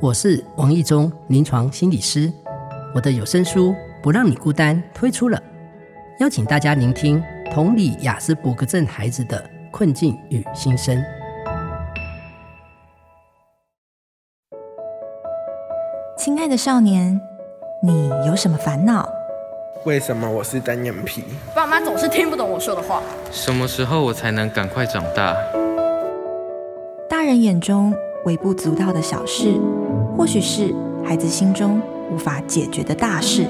我是王义中，临床心理师。我的有声书《不让你孤单》推出了，邀请大家聆听同理雅斯伯格症孩子的困境与心声。亲爱的少年，你有什么烦恼？为什么我是单眼皮？爸妈总是听不懂我说的话。什么时候我才能赶快长大？大人眼中微不足道的小事，或许是孩子心中无法解决的大事。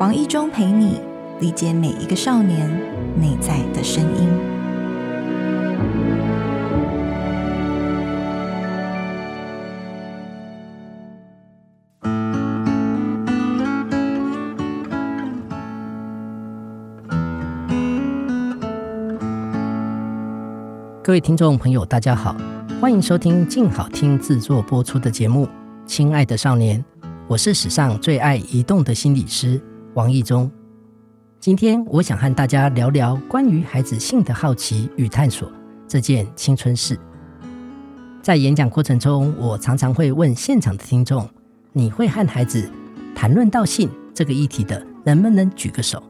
王一中陪你理解每一个少年内在的声音。各位听众朋友，大家好，欢迎收听静好听制作播出的节目《亲爱的少年》，我是史上最爱移动的心理师王意中。今天我想和大家聊聊关于孩子性的好奇与探索这件青春事。在演讲过程中，我常常会问现场的听众：你会和孩子谈论到性这个议题的，能不能举个手？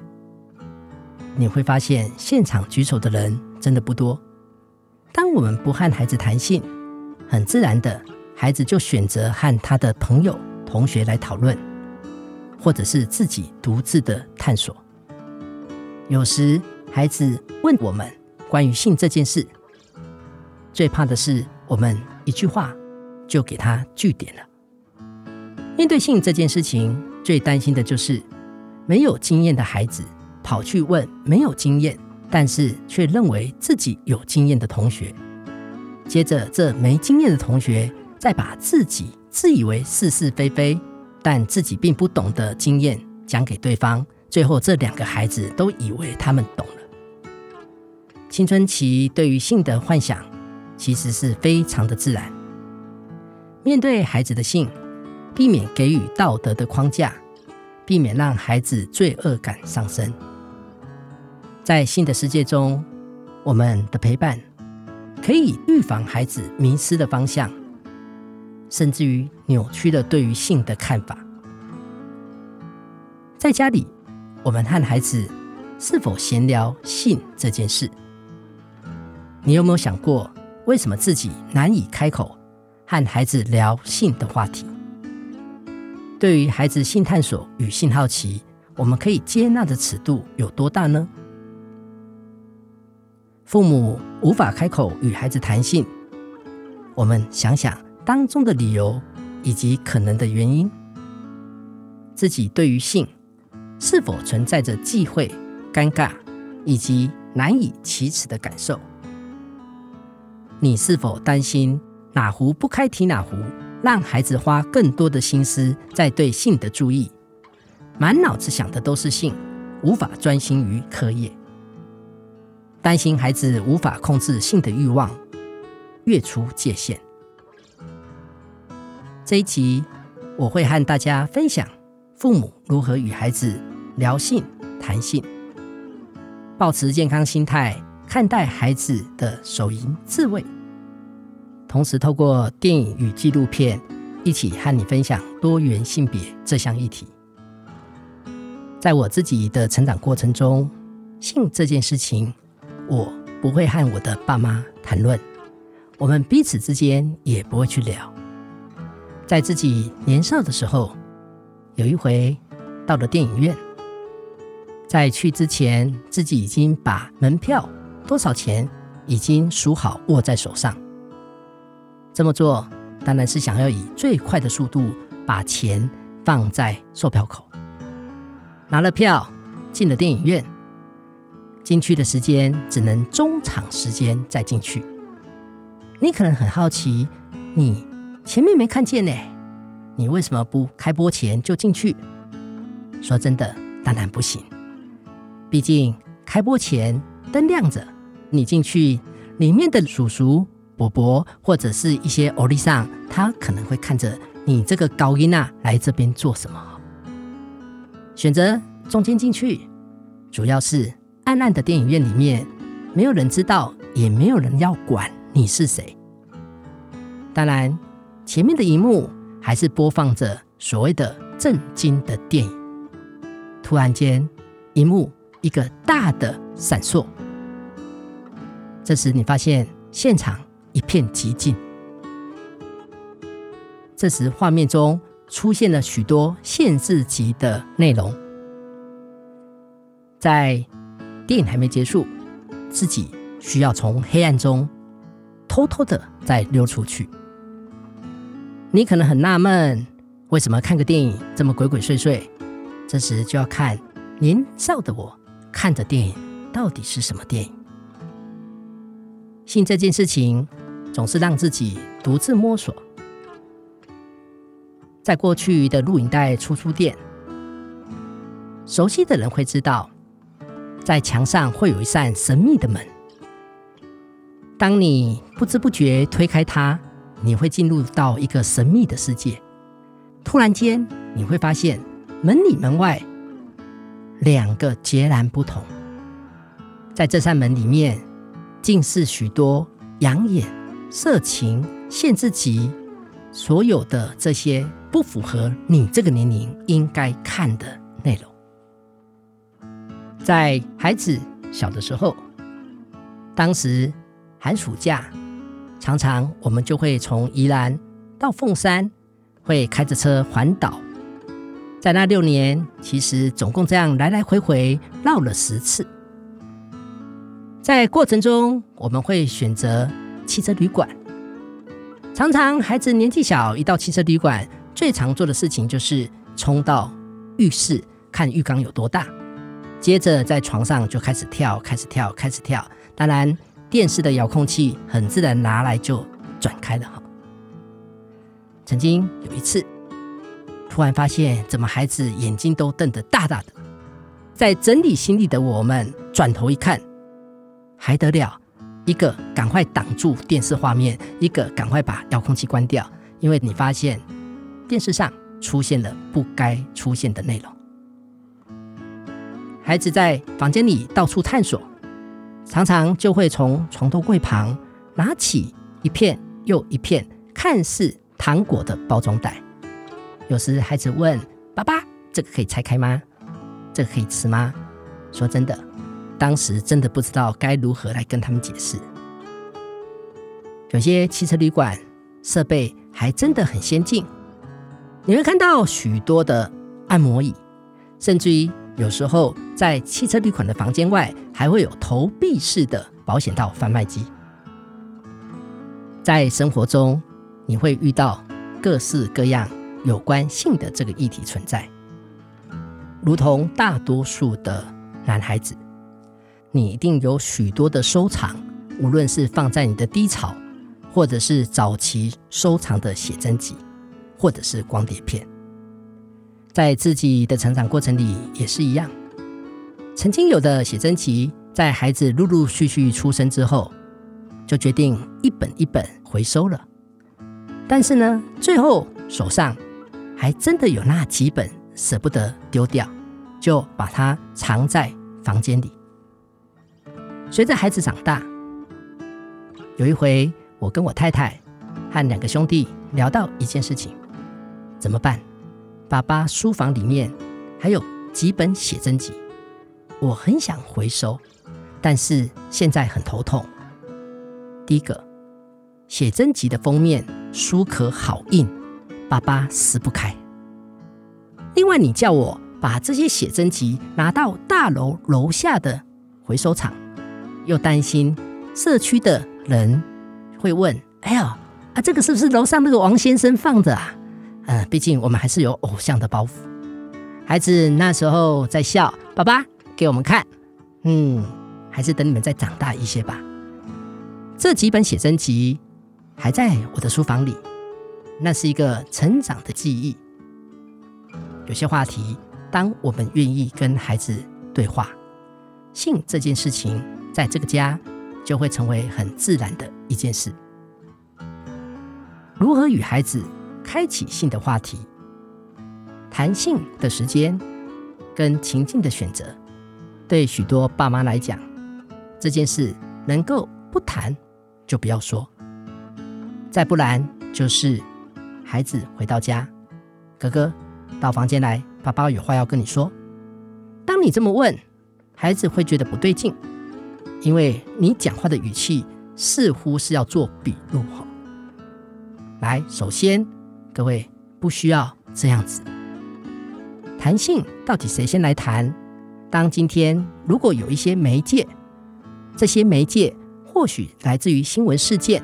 你会发现，现场举手的人真的不多。我们不和孩子谈性，很自然的，孩子就选择和他的朋友、同学来讨论，或者是自己独自的探索。有时，孩子问我们关于性这件事，最怕的是我们一句话就给他句点了。面对性这件事情，最担心的就是没有经验的孩子跑去问没有经验。但是却认为自己有经验的同学，接着这没经验的同学再把自己自以为是是非非，但自己并不懂的经验讲给对方，最后这两个孩子都以为他们懂了。青春期对于性的幻想其实是非常的自然，面对孩子的性，避免给予道德的框架，避免让孩子罪恶感上升。在性的世界中，我们的陪伴可以预防孩子迷失的方向，甚至于扭曲了对于性的看法。在家里，我们和孩子是否闲聊性这件事？你有没有想过，为什么自己难以开口和孩子聊性的话题？对于孩子性探索与性好奇，我们可以接纳的尺度有多大呢？父母无法开口与孩子谈性，我们想想当中的理由以及可能的原因。自己对于性是否存在着忌讳、尴尬以及难以启齿的感受？你是否担心哪壶不开提哪壶，让孩子花更多的心思在对性的注意，满脑子想的都是性，无法专心于课业？担心孩子无法控制性的欲望，越出界限。这一集我会和大家分享父母如何与孩子聊性、谈性，保持健康心态看待孩子的手淫自慰，同时透过电影与纪录片一起和你分享多元性别这项议题。在我自己的成长过程中，性这件事情。我不会和我的爸妈谈论，我们彼此之间也不会去聊。在自己年少的时候，有一回到了电影院，在去之前，自己已经把门票多少钱已经数好，握在手上。这么做当然是想要以最快的速度把钱放在售票口，拿了票进了电影院。进去的时间只能中场时间再进去。你可能很好奇，你前面没看见呢，你为什么不开播前就进去？说真的，当然不行。毕竟开播前灯亮着，你进去里面的叔叔、伯伯或者是一些欧里桑，他可能会看着你这个高音啊来这边做什么？选择中间进去，主要是。暗暗的电影院里面，没有人知道，也没有人要管你是谁。当然，前面的荧幕还是播放着所谓的震惊的电影，突然间，荧幕一个大的闪烁，这时你发现现场一片寂静。这时画面中出现了许多限制级的内容，在电影还没结束，自己需要从黑暗中偷偷的再溜出去。你可能很纳闷，为什么看个电影这么鬼鬼祟祟？这时就要看年少的我看的电影到底是什么电影。性这件事情总是让自己独自摸索。在过去的录影带出租店，熟悉的人会知道，在墙上会有一扇神秘的门。当你不知不觉推开它，你会进入到一个神秘的世界。突然间，你会发现门里门外两个截然不同。在这扇门里面，尽是许多养眼、色情、限制级，所有的这些。不符合你这个年龄应该看的内容。在孩子小的时候，当时寒暑假，常常我们就会从宜兰到凤山，会开着车环岛。在那六年，其实总共这样来来回回绕了十次。在过程中，我们会选择汽车旅馆。常常孩子年纪小，一到汽车旅馆。最常做的事情就是冲到浴室看浴缸有多大，接着在床上就开始跳，开始跳，开始跳。当然，电视的遥控器很自然拿来就转开了哈。曾经有一次，突然发现怎么孩子眼睛都瞪得大大的，在整理行李的我们转头一看，还得了，一个赶快挡住电视画面，一个赶快把遥控器关掉，因为你发现。电视上出现了不该出现的内容。孩子在房间里到处探索，常常就会从床头柜旁拿起一片又一片看似糖果的包装袋。有时孩子问爸爸：“这个可以拆开吗？这个可以吃吗？”说真的，当时真的不知道该如何来跟他们解释。有些汽车旅馆设备还真的很先进。你会看到许多的按摩椅，甚至于有时候在汽车旅馆的房间外，还会有投币式的保险套贩卖机。在生活中，你会遇到各式各样有关性的这个议题存在。如同大多数的男孩子，你一定有许多的收藏，无论是放在你的低潮，或者是早期收藏的写真集。或者是光碟片，在自己的成长过程里也是一样。曾经有的写真集，在孩子陆陆续续出生之后，就决定一本一本回收了。但是呢，最后手上还真的有那几本舍不得丢掉，就把它藏在房间里。随着孩子长大，有一回，我跟我太太和两个兄弟聊到一件事情。怎么办？爸爸书房里面还有几本写真集，我很想回收，但是现在很头痛。第一个，写真集的封面书壳好硬，爸爸撕不开。另外，你叫我把这些写真集拿到大楼楼下的回收厂，又担心社区的人会问：“哎呀，啊，这个是不是楼上那个王先生放的啊？”嗯，毕竟我们还是有偶像的包袱。孩子那时候在笑，爸爸给我们看。嗯，还是等你们再长大一些吧。这几本写真集还在我的书房里，那是一个成长的记忆。有些话题，当我们愿意跟孩子对话，性这件事情在这个家就会成为很自然的一件事。如何与孩子开启性的话题，谈性的时间跟情境的选择，对许多爸妈来讲，这件事能够不谈就不要说，再不然就是孩子回到家，哥哥到房间来，爸爸有话要跟你说。当你这么问，孩子会觉得不对劲，因为你讲话的语气似乎是要做笔录哈。来，首先各位不需要这样子。谈性到底谁先来谈？当今天如果有一些媒介，这些媒介或许来自于新闻事件，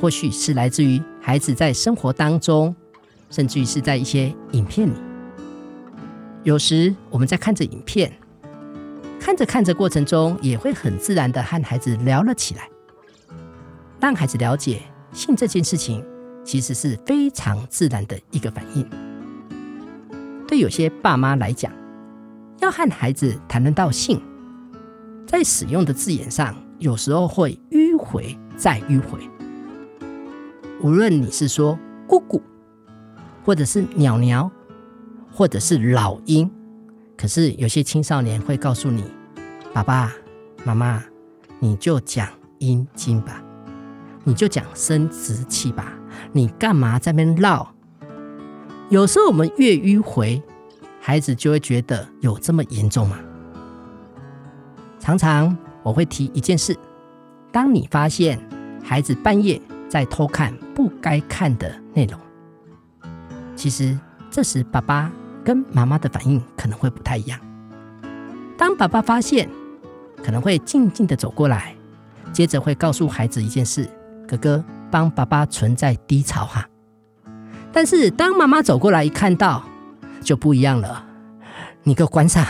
或许是来自于孩子在生活当中，甚至于是在一些影片里。有时我们在看着影片，看着看着过程中，也会很自然的和孩子聊了起来，让孩子了解性这件事情其实是非常自然的一个反应。对有些爸妈来讲，要和孩子谈论到性，在使用的字眼上，有时候会迂回再迂回。无论你是说“姑姑”，或者是“鸟鸟”，或者是“老鹰”，可是有些青少年会告诉你：“爸爸妈妈，你就讲阴茎吧，你就讲生殖器吧，你干嘛在那边绕？”有时候我们越迂回。孩子就会觉得有这么严重吗？常常我会提一件事：当你发现孩子半夜在偷看不该看的内容，其实这时爸爸跟妈妈的反应可能会不太一样。当爸爸发现，可能会静静的走过来，接着会告诉孩子一件事：哥哥帮爸爸存在低潮哈。但是当妈妈走过来一看到，就不一样了，你给我关上！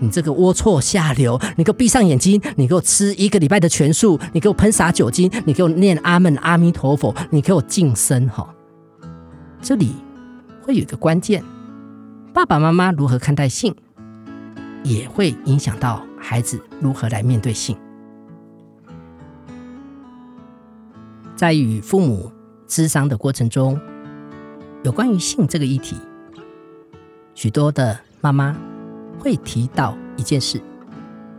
你这个龌龊下流！你给我闭上眼睛！你给我吃一个礼拜的全素！你给我喷洒酒精！你给我念阿门阿弥陀佛！你给我净身！哈，这里会有一个关键：爸爸妈妈如何看待性，也会影响到孩子如何来面对性。在与父母咨商的过程中，有关于性这个议题。许多的妈妈会提到一件事，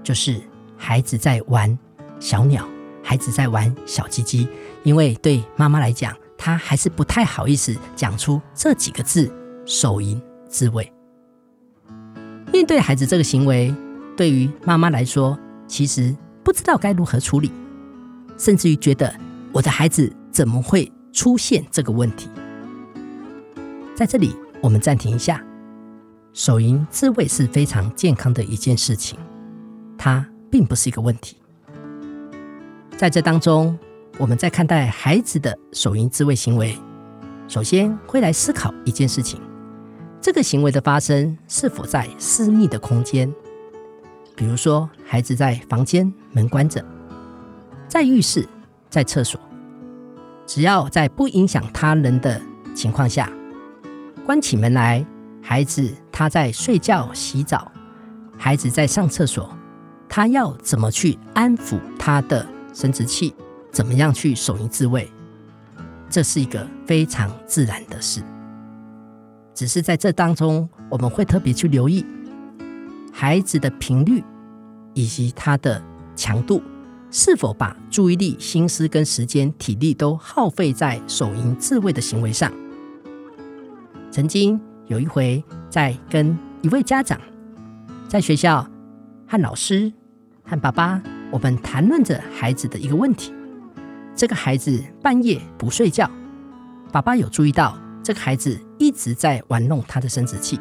就是孩子在玩小鸟，孩子在玩小鸡鸡。因为对妈妈来讲，她还是不太好意思讲出这几个字“手淫自慰”。面对孩子这个行为，对于妈妈来说，其实不知道该如何处理，甚至于觉得我的孩子怎么会出现这个问题？在这里，我们暂停一下。手淫自慰是非常健康的一件事情，它并不是一个问题。在这当中，我们在看待孩子的手淫自慰行为，首先会来思考一件事情：这个行为的发生是否在私密的空间？比如说，孩子在房间门关着，在浴室，在厕所，只要在不影响他人的情况下，关起门来。孩子他在睡觉、洗澡，孩子在上厕所，他要怎么去安抚他的生殖器？怎么样去手淫自慰？这是一个非常自然的事。只是在这当中，我们会特别去留意孩子的频率以及他的强度，是否把注意力、心思跟时间、体力都耗费在手淫自慰的行为上。曾经。有一回，在跟一位家长在学校和老师和爸爸，我们谈论着孩子的一个问题。这个孩子半夜不睡觉，爸爸有注意到这个孩子一直在玩弄他的生殖器。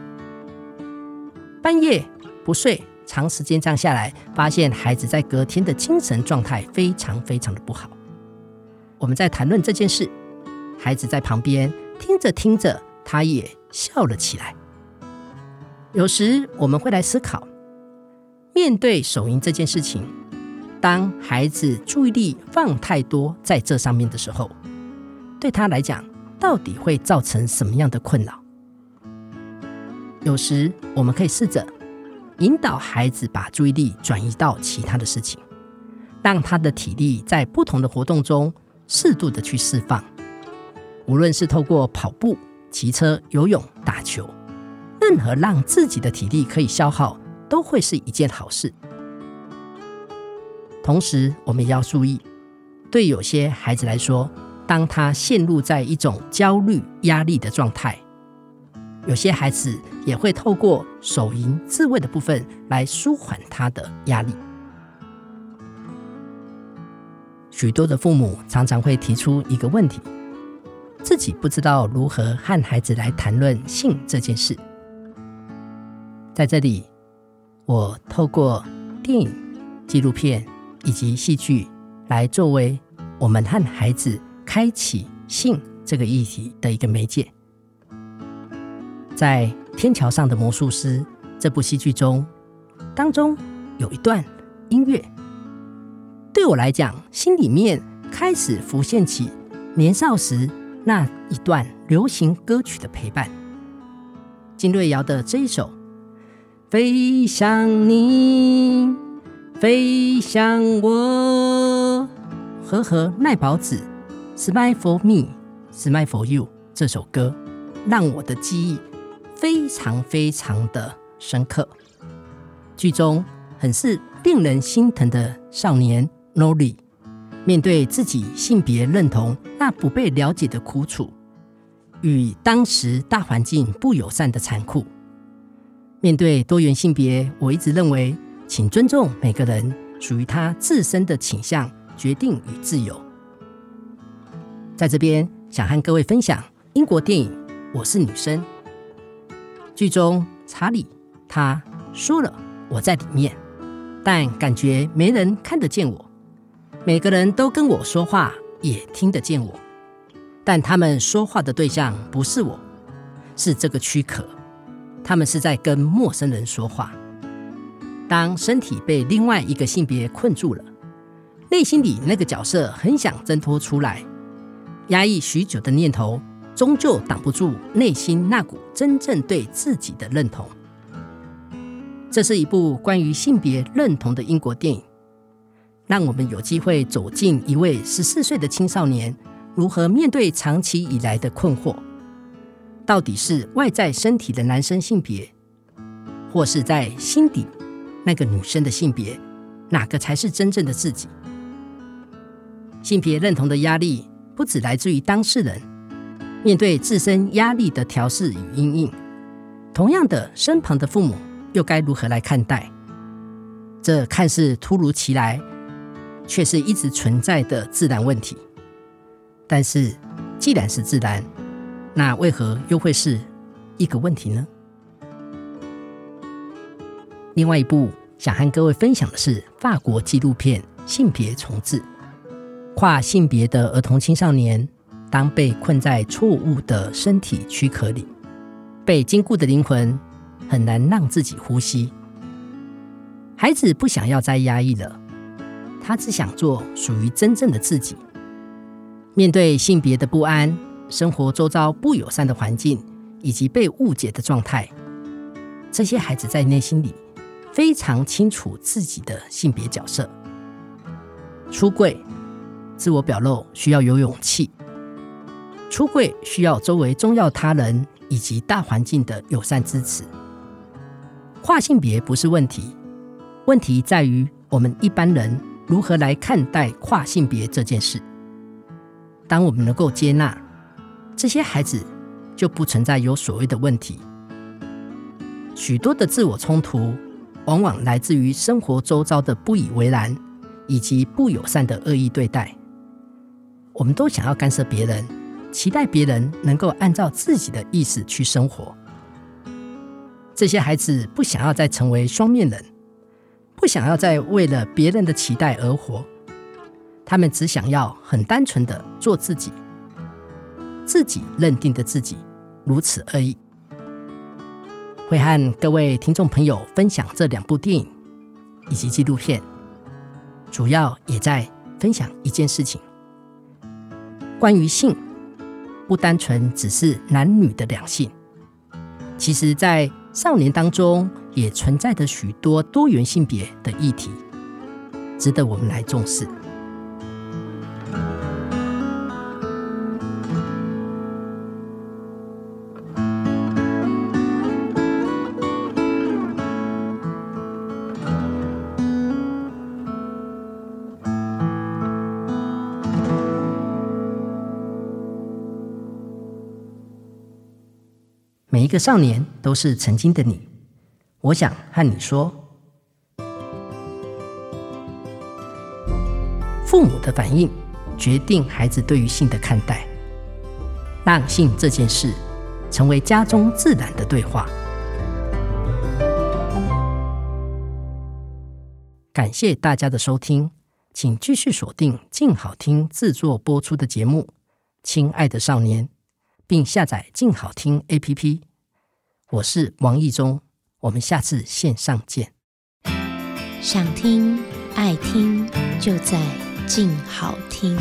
半夜不睡，长时间这样下来，发现孩子在隔天的精神状态非常非常的不好。我们在谈论这件事，孩子在旁边听着听着，他也。笑了起来。有时我们会来思考，面对手淫这件事情，当孩子注意力放太多在这上面的时候，对他来讲，到底会造成什么样的困扰？有时我们可以试着引导孩子把注意力转移到其他的事情，让他的体力在不同的活动中适度的去释放，无论是透过跑步。骑车、游泳、打球，任何让自己的体力可以消耗，都会是一件好事。同时，我们也要注意，对有些孩子来说，当他陷入在一种焦虑、压力的状态，有些孩子也会透过手淫自慰的部分来舒缓他的压力。许多的父母常常会提出一个问题：自己不知道如何和孩子来谈论性这件事。在这里，我透过电影、纪录片以及戏剧来作为我们和孩子开启性这个议题的一个媒介。在《天桥上的魔术师》这部戏剧中，当中有一段音乐。对我来讲，心里面开始浮现起年少时那一段流行歌曲的陪伴。金瑞瑶的这一首《飞向你，飞向我》，和和奈保子《Smile for Me, Smile for You》这首歌，让我的记忆非常非常的深刻。剧中很是令人心疼的少年。Nori 面对自己性别认同那不被了解的苦楚，与当时大环境不友善的残酷，面对多元性别，我一直认为，请尊重每个人属于他自身的倾向、决定与自由。在这边，想和各位分享英国电影《我是女生》剧中，查理他说了我在里面，但感觉没人看得见我。每个人都跟我说话，也听得见我，但他们说话的对象不是我，是这个躯壳。他们是在跟陌生人说话。当身体被另外一个性别困住了，内心里那个角色很想挣脱出来，压抑许久的念头终究挡不住内心那股真正对自己的认同。这是一部关于性别认同的英国电影。让我们有机会走进一位十四岁的青少年如何面对长期以来的困惑，到底是外在身体的男生性别，或是在心底那个女生的性别，哪个才是真正的自己？性别认同的压力不只来自于当事人，面对自身压力的调试与阴影，同样的，身旁的父母又该如何来看待？这看似突如其来。却是一直存在的自然问题。但是，既然是自然，那为何又会是一个问题呢？另外一部想和各位分享的是法国纪录片《性别重置》。跨性别的儿童青少年，当被困在错误的身体躯壳里，被禁锢的灵魂很难让自己呼吸。孩子不想要再压抑了。他只想做属于真正的自己。面对性别的不安、生活周遭不友善的环境以及被误解的状态，这些孩子在内心里非常清楚自己的性别角色。出柜、自我表露需要有勇气。出柜需要周围重要他人以及大环境的友善支持。跨性别不是问题，问题在于我们一般人。如何来看待跨性别这件事？当我们能够接纳这些孩子，就不存在有所谓的问题。许多的自我冲突，往往来自于生活周遭的不以为然，以及不友善的恶意对待。我们都想要干涉别人，期待别人能够按照自己的意思去生活。这些孩子不想要再成为双面人。不想要再为了别人的期待而活，他们只想要很单纯的做自己，自己认定的自己，如此而已。会和各位听众朋友分享这两部电影以及纪录片，主要也在分享一件事情：关于性，不单纯只是男女的两性，其实在少年当中。也存在着许多多元性别的议题，值得我们来重视。个少年都是曾经的你。我想和你说，父母的反应决定孩子对于性的看待，让性这件事成为家中自然的对话。感谢大家的收听，请继续锁定静好听制作播出的节目《亲爱的少年》，并下载静好听 APP。我是王意中，我们下次线上见。想听爱听，就在静好听。